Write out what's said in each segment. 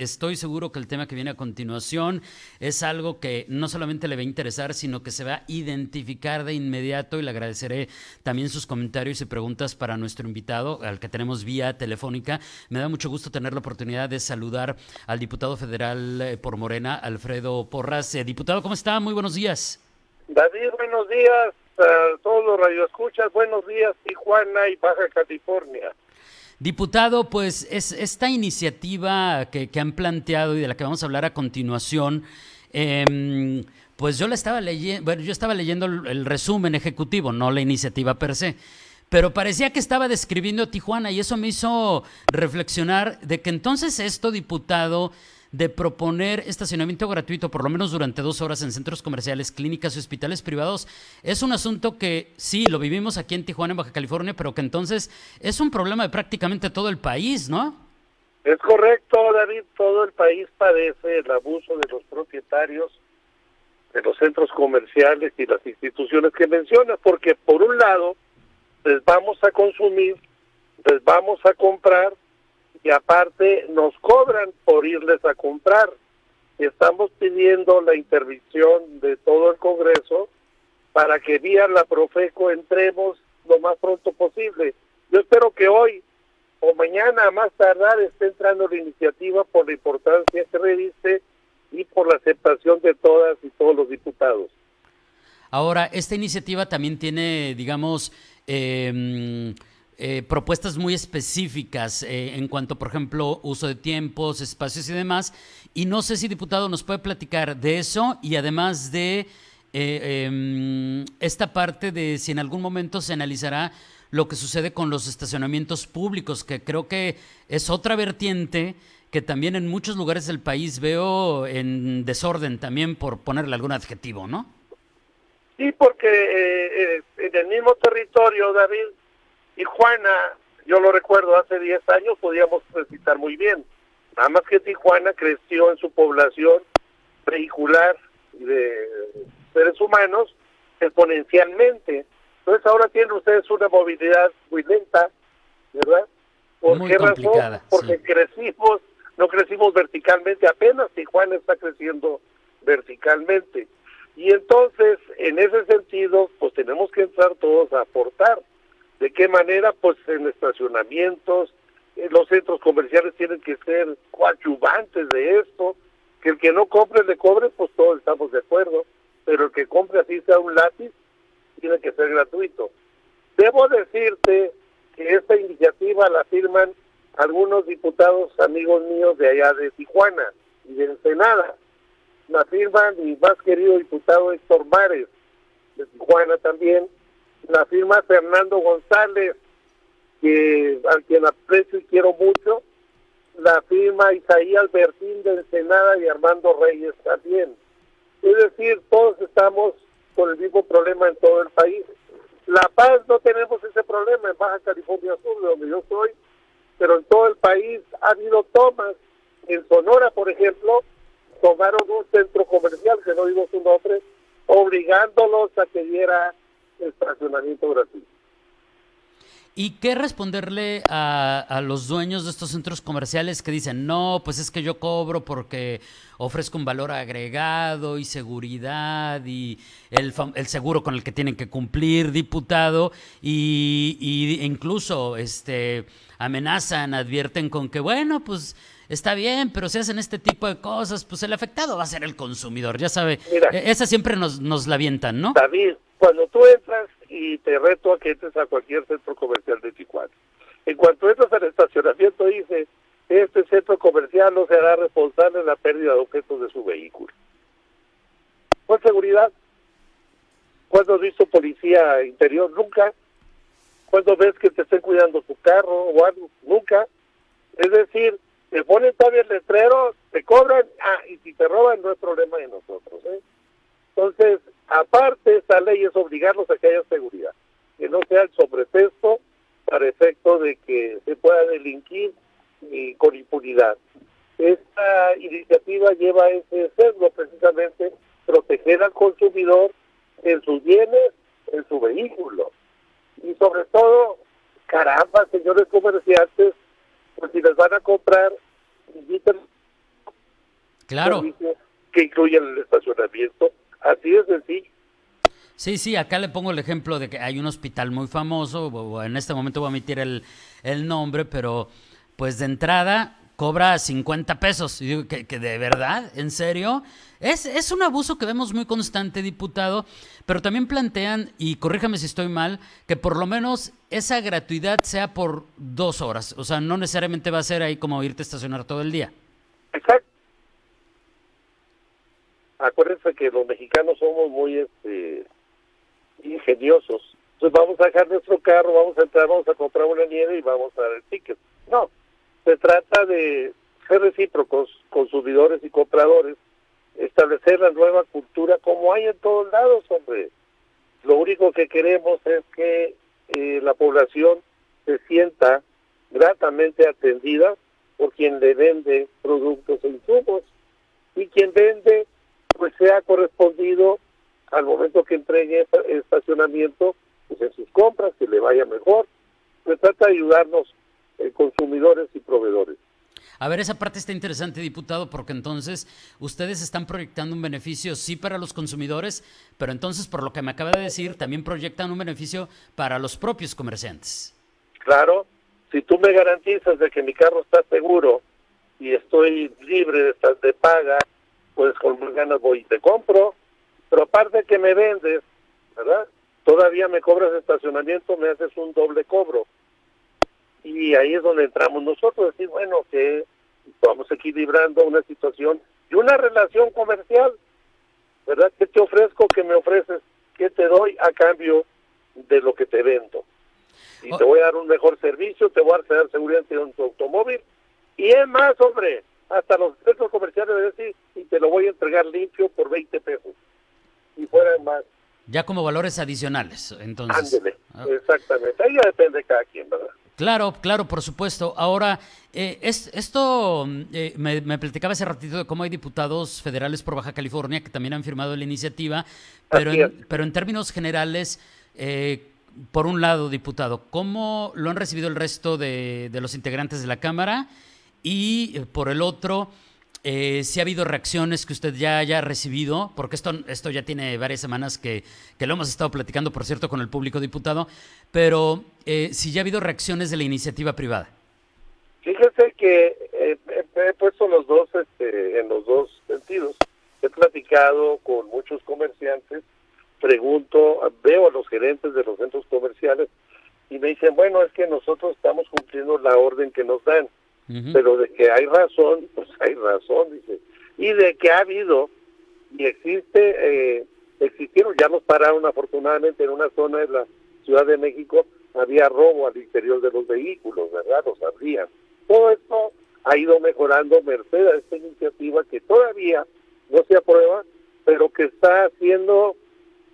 Estoy seguro que el tema que viene a continuación es algo que no solamente le va a interesar, sino que se va a identificar de inmediato y le agradeceré también sus comentarios y preguntas para nuestro invitado, al que tenemos vía telefónica. Me da mucho gusto tener la oportunidad de saludar al diputado federal eh, por Morena, Alfredo Porras. Eh, diputado, ¿cómo está? Muy buenos días. David, buenos días a todos los radioescuchas. Buenos días, Tijuana y Baja California. Diputado, pues es esta iniciativa que, han planteado y de la que vamos a hablar a continuación, em, pues yo la estaba leyendo, bueno, yo estaba leyendo el, resumen ejecutivo, no la iniciativa per se, pero parecía que estaba describiendo Tijuana y eso me hizo reflexionar de que entonces esto, diputado, de proponer estacionamiento gratuito por lo menos durante dos horas en centros comerciales, clínicas y hospitales privados es un asunto que sí, lo vivimos aquí en Tijuana, en Baja California, pero que entonces es un problema de prácticamente todo el país, ¿no? Es correcto, David, todo el país padece el abuso de los propietarios de los centros comerciales y las instituciones que mencionas, porque por un lado les vamos a consumir, les vamos a comprar y aparte nos cobran por irles a comprar. Estamos pidiendo la intervención de todo el Congreso para que vía la Profeco entremos lo más pronto posible. Yo espero que hoy o mañana a más tardar esté entrando la iniciativa por la importancia que reviste y por la aceptación de todas y todos los diputados. Ahora, esta iniciativa también tiene, digamos, eh, eh, propuestas muy específicas eh, en cuanto, por ejemplo, uso de tiempos, espacios y demás. Y no sé si, diputado, nos puede platicar de eso y además de eh, em, esta parte de si en algún momento se analizará lo que sucede con los estacionamientos públicos, que creo que es otra vertiente que también en muchos lugares del país veo en desorden también, por ponerle algún adjetivo, ¿no? Sí, porque en el mismo territorio, David, Tijuana, yo lo recuerdo, hace 10 años podíamos recitar muy bien. Nada más que Tijuana creció en su población vehicular de seres humanos exponencialmente. Entonces ahora tienen ustedes una movilidad muy lenta, ¿verdad? ¿Por qué razón? Porque crecimos, no crecimos verticalmente, apenas Tijuana está creciendo verticalmente. Y entonces, en ese sentido, pues tenemos que entrar todos a aportar. ¿De qué manera? Pues en estacionamientos, eh, los centros comerciales tienen que ser coadyuvantes de esto, que el que no compre le cobre, pues todos estamos de acuerdo, pero el que compre así sea un lápiz, tiene que ser gratuito. Debo decirte que esta iniciativa la firman algunos diputados amigos míos de allá de Tijuana y de Ensenada. La firman mi más querido diputado Héctor Mares, de Tijuana también, la firma Fernando González, que a quien aprecio y quiero mucho, la firma Isaías Albertín de Ensenada y Armando Reyes también. Es decir, todos estamos con el mismo problema en todo el país. La Paz no tenemos ese problema en Baja California Sur, de donde yo soy, pero en todo el país ha habido tomas. En Sonora, por ejemplo, tomaron un centro comercial, que no digo su nombre, obligándolos a que diera estacionamiento gratuito. ¿Y qué responderle a, los dueños de estos centros comerciales que dicen, no, pues es que yo cobro porque ofrezco un valor agregado y seguridad y el, el seguro con el que tienen que cumplir, diputado, y, y incluso este, amenazan, advierten con que, bueno, pues está bien, pero si hacen este tipo de cosas, pues el afectado va a ser el consumidor, ya sabe. E, esa siempre nos, nos la avientan, ¿no? David, cuando tú entras y te reto a que entres a cualquier centro comercial de Tijuana, en cuanto entras al estacionamiento dice, este centro comercial no será responsable de la pérdida de objetos de su vehículo. ¿Cuál seguridad? ¿Cuándo has visto policía interior? Nunca. ¿Cuándo ves que te estén cuidando tu carro o algo? Nunca. Es decir, te ponen todavía el letrero, te cobran, ah, y si te roban no es problema de nosotros. ¿eh? Entonces, aparte, esta ley es obligarlos a que haya seguridad, que no sea el sobretexto para efecto de que se pueda delinquir y con impunidad. esta iniciativa lleva ese sesgo precisamente proteger al consumidor en sus bienes, en su vehículo. Y sobre todo, caramba, señores comerciantes, pues si les van a comprar, inviten claro. que incluyan el estacionamiento. Así es sencillo. Sí, sí, acá le pongo el ejemplo de que hay un hospital muy famoso, en este momento voy a emitir el, el nombre, pero pues de entrada cobra 50 pesos. Y digo, ¿que, de verdad? ¿En serio? Es, es un abuso que vemos muy constante, diputado, pero también plantean, y corríjame si estoy mal, que por lo menos esa gratuidad sea por dos horas. O sea, no necesariamente va a ser ahí como irte a estacionar todo el día. Exacto. Acuérdense que los mexicanos somos muy este, ingeniosos. Entonces vamos a dejar nuestro carro, vamos a entrar, vamos a comprar una nieve y vamos a dar el ticket. No, se trata de ser recíprocos, consumidores y compradores, establecer la nueva cultura como hay en todos lados, hombre. Lo único que queremos es que eh, la población se sienta gratamente atendida por quien le vende productos e insumos y quien vende pues sea correspondido al momento que entregue estacionamiento pues en sus compras, que le vaya mejor. Se trata de ayudarnos eh, consumidores y proveedores. A ver, esa parte está interesante, diputado, porque entonces ustedes están proyectando un beneficio, sí, para los consumidores, pero entonces, por lo que me acaba de decir, también proyectan un beneficio para los propios comerciantes. Claro, si tú me garantizas de que mi carro está seguro y estoy libre de, de paga, pues con más ganas voy y te compro, pero aparte que me vendes, ¿verdad? Todavía me cobras estacionamiento, me haces un doble cobro y ahí es donde entramos nosotros, decir, bueno, que vamos equilibrando una situación y una relación comercial, ¿verdad? ¿Qué te ofrezco? ¿Qué me ofreces? ¿Qué te doy a cambio de lo que te vendo? Y te voy a dar un mejor servicio, te voy a dar seguridad en tu automóvil, y es más, hombre, hasta los centros comerciales de decir, y te lo voy a entregar limpio por 20 pesos, y fuera más. Ya como valores adicionales, entonces. Ándele, ah. exactamente, ahí ya depende de cada quien, ¿verdad? Claro, claro, por supuesto. Ahora, eh, es, esto eh, me, platicaba hace ratito de cómo hay diputados federales por Baja California que también han firmado la iniciativa, pero, en, pero en términos generales, eh, por un lado, diputado, ¿cómo lo han recibido el resto de, de los integrantes de la Cámara? Y por el otro, eh, si ha habido reacciones que usted ya haya recibido, porque esto, esto ya tiene varias semanas que, lo hemos estado platicando, por cierto, con el público diputado, pero eh, si ya ha habido reacciones de la iniciativa privada. Fíjese que eh, he puesto los dos este, en los dos sentidos. He platicado con muchos comerciantes, pregunto, veo a los gerentes de los centros comerciales y me dicen, bueno, es que nosotros estamos cumpliendo la orden que nos dan pero de que hay razón, pues hay razón, dice. Y de que ha habido y existe, eh, existieron, ya nos pararon afortunadamente en una zona de la Ciudad de México, había robo al interior de los vehículos, ¿verdad? Los abrían. Todo esto ha ido mejorando merced a esta iniciativa que todavía no se aprueba, pero que está haciendo,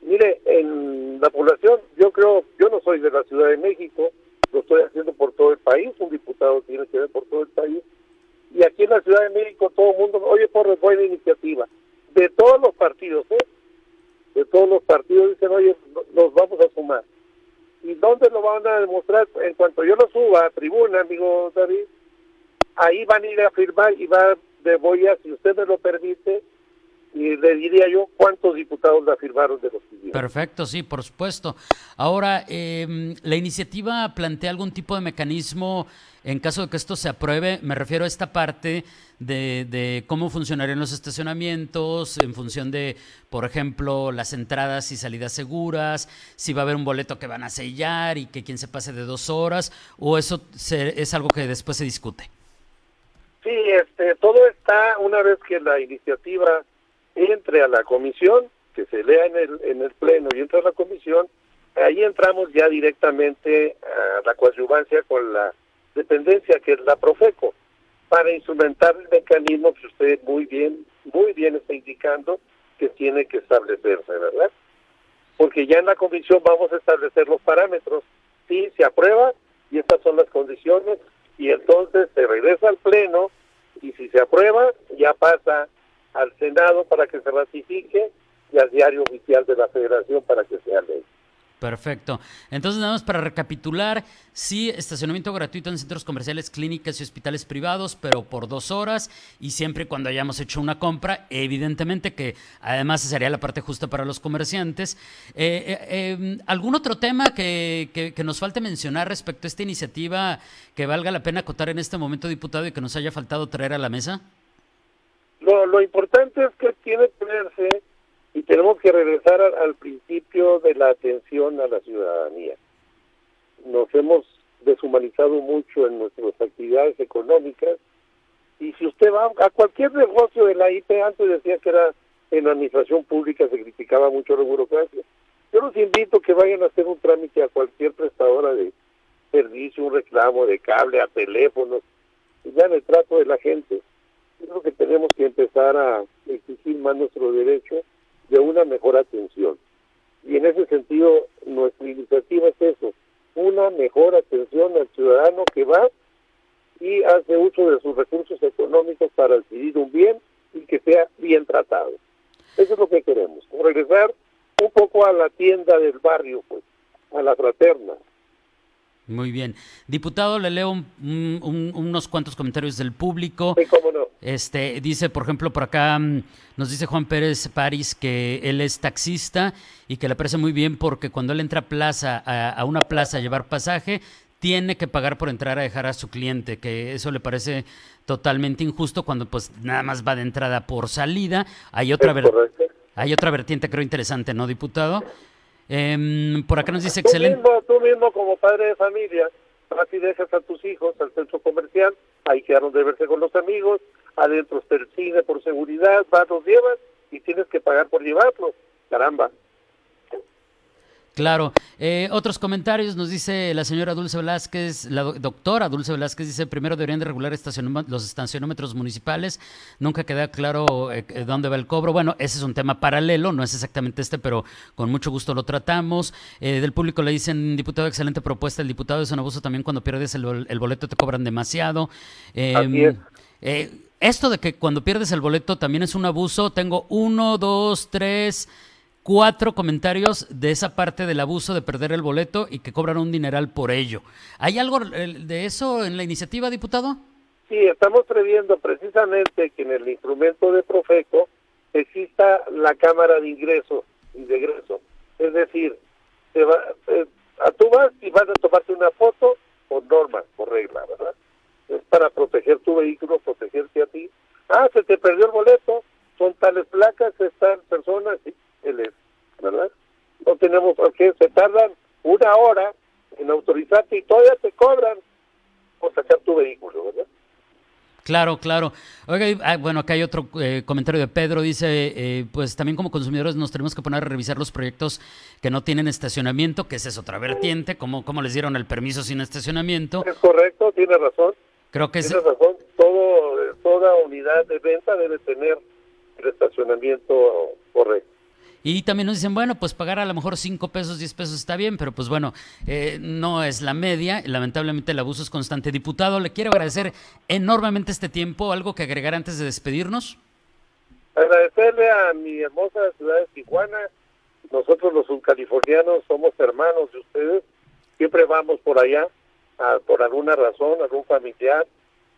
mire, en la población, yo creo, yo no soy de la Ciudad de México, lo estoy haciendo por todo el país, un diputado tiene que ver por todo el país. Y aquí en la Ciudad de México todo el mundo, oye, por buena iniciativa. De todos los partidos, ¿eh? De todos los partidos dicen, oye, nos vamos a sumar. ¿Y dónde lo van a demostrar? En cuanto yo lo suba a tribuna, amigo David, ahí van a ir a firmar y va de boya, si usted me lo permite, y le diría yo cuántos diputados la firmaron de los civiles. Perfecto, sí, por supuesto. Ahora, eh, ¿la iniciativa plantea algún tipo de mecanismo en caso de que esto se apruebe? Me refiero a esta parte de, de, cómo funcionarían los estacionamientos en función de, por ejemplo, las entradas y salidas seguras, si va a haber un boleto que van a sellar y que quien se pase de dos horas, o eso es algo que después se discute. Sí, este, todo está una vez que la iniciativa entre a la comisión, que se lea en el, en el pleno y entre a la comisión, ahí entramos ya directamente a la coadyuvancia con la dependencia que es la Profeco, para instrumentar el mecanismo que usted muy bien, muy bien está indicando que tiene que establecerse, ¿verdad? Porque ya en la comisión vamos a establecer los parámetros, sí, se aprueba y estas son las condiciones y entonces se regresa al pleno y si se aprueba, ya pasa al Senado para que se ratifique y al diario oficial de la Federación para que sea ley. Perfecto. Entonces, nada más para recapitular, sí, estacionamiento gratuito en centros comerciales, clínicas y hospitales privados, pero por dos horas y siempre cuando hayamos hecho una compra, evidentemente que además sería la parte justa para los comerciantes. Eh, eh, em, ¿Algún otro tema que, que, nos falte mencionar respecto a esta iniciativa que valga la pena acotar en este momento, diputado, y que nos haya faltado traer a la mesa? Lo, lo importante es que tiene que verse y tenemos que regresar al, principio de la atención a la ciudadanía. Nos hemos deshumanizado mucho en nuestras actividades económicas y si usted va a cualquier negocio de la IP, antes decía que era en la administración pública se criticaba mucho la burocracia. Yo los invito a que vayan a hacer un trámite a cualquier prestadora de servicio, un reclamo de cable, a teléfonos, ya el trato de la gente. Yo creo que tenemos que empezar a exigir más nuestros derechos de una mejor atención. Y en ese sentido, nuestra iniciativa es eso, una mejor atención al ciudadano que va y hace uso de sus recursos económicos para adquirir un bien y que sea bien tratado. Eso es lo que queremos, regresar un poco a la tienda del barrio, pues, a la fraterna, muy bien. Diputado, le leo unos cuantos comentarios del público. Sí, cómo no. Este, dice, por ejemplo, por acá mm, nos dice Juan Pérez París que él es taxista y que le parece muy bien porque cuando él entra a, plaza, a, una plaza a llevar pasaje, tiene que pagar por entrar a dejar a su cliente, que eso le parece totalmente injusto cuando pues nada más va de entrada por salida. Hay otra, hay otra vertiente creo interesante, ¿no, diputado? Eh, por acá nos dice excelente. Tú mismo, tú mismo como padre de familia, así dejas a tus hijos al centro comercial, ahí quedaron de verse con los amigos, adentro está el cine por seguridad, vas, los llevas y tienes que pagar por llevarlos. Caramba. Claro. Eh, otros comentarios nos dice la señora Dulce Velázquez, la doctora Dulce Velázquez dice, primero deberían de regular los estacionómetros municipales, nunca queda claro eh, eh, dónde va el cobro. Bueno, ese es un tema paralelo, no es exactamente este, pero con mucho gusto lo tratamos. del público le dicen, diputado, excelente propuesta, el diputado es un abuso también cuando pierdes el, el boleto te cobran demasiado. Así es. esto de que cuando pierdes el boleto también es un abuso, tengo uno, dos, tres cuatro comentarios de esa parte del abuso de perder el boleto y que cobran un dineral por ello. ¿Hay algo de eso en la iniciativa, diputado? Sí, estamos previendo precisamente que en el instrumento de Profeco exista la cámara de ingreso y de egreso. Es decir, te va, eh, a tú vas y vas a tomarte una foto por norma, por regla, ¿verdad? Es para proteger tu vehículo, protegerte a ti. Ah, se te perdió el boleto, son tales placas, están personas, ¿verdad? No tenemos por qué, se tardan una hora en autorizarte y todavía te cobran por sacar tu vehículo, ¿verdad? Claro, claro. Oiga, ah, bueno, acá hay otro eh, comentario de Pedro. Dice, eh, pues también como consumidores nos tenemos que poner a revisar los proyectos que no tienen estacionamiento, que esa es otra vertiente, como, como les dieron el permiso sin estacionamiento. Es correcto, tiene razón. Creo que tiene razón. Todo, toda unidad de venta debe tener el estacionamiento correcto. Y también nos dicen, bueno, pues pagar a lo mejor 5 pesos, 10 pesos está bien, pero pues bueno, eh, no es la media. Lamentablemente el abuso es constante. Diputado, le quiero agradecer enormemente este tiempo. ¿Algo que agregar antes de despedirnos? Agradecerle a mi hermosa ciudad de Tijuana. Nosotros los subcalifornianos somos hermanos de ustedes. Siempre vamos por allá por alguna razón, algún familiar.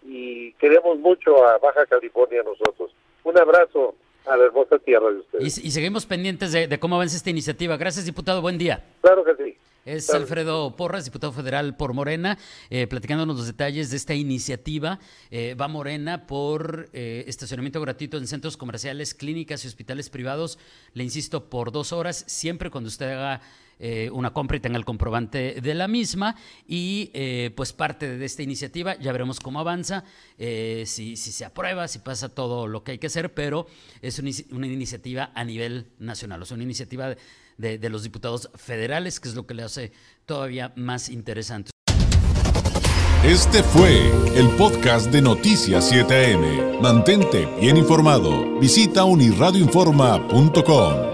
Y queremos mucho a Baja California nosotros. Un abrazo a la hermosa tierra de ustedes. Y, seguimos pendientes de, cómo avanza esta iniciativa. Gracias, diputado. Buen día. Claro que sí. Es Alfredo Porras, diputado federal por Morena, eh, platicándonos los detalles de esta iniciativa. Eh, va Morena por eh, estacionamiento gratuito en centros comerciales, clínicas y hospitales privados. Le insisto, por dos horas, siempre cuando usted haga eh, una compra y tenga el comprobante de la misma. Y eh, pues parte de esta iniciativa, ya veremos cómo avanza, eh, si, si, se aprueba, si pasa todo lo que hay que hacer, pero es una, iniciativa a nivel nacional, o sea, una iniciativa de, de los diputados federales, que es lo que le hace todavía más interesante. Este fue el podcast de Noticias 7am. Mantente bien informado. Visita unirradioinforma.com.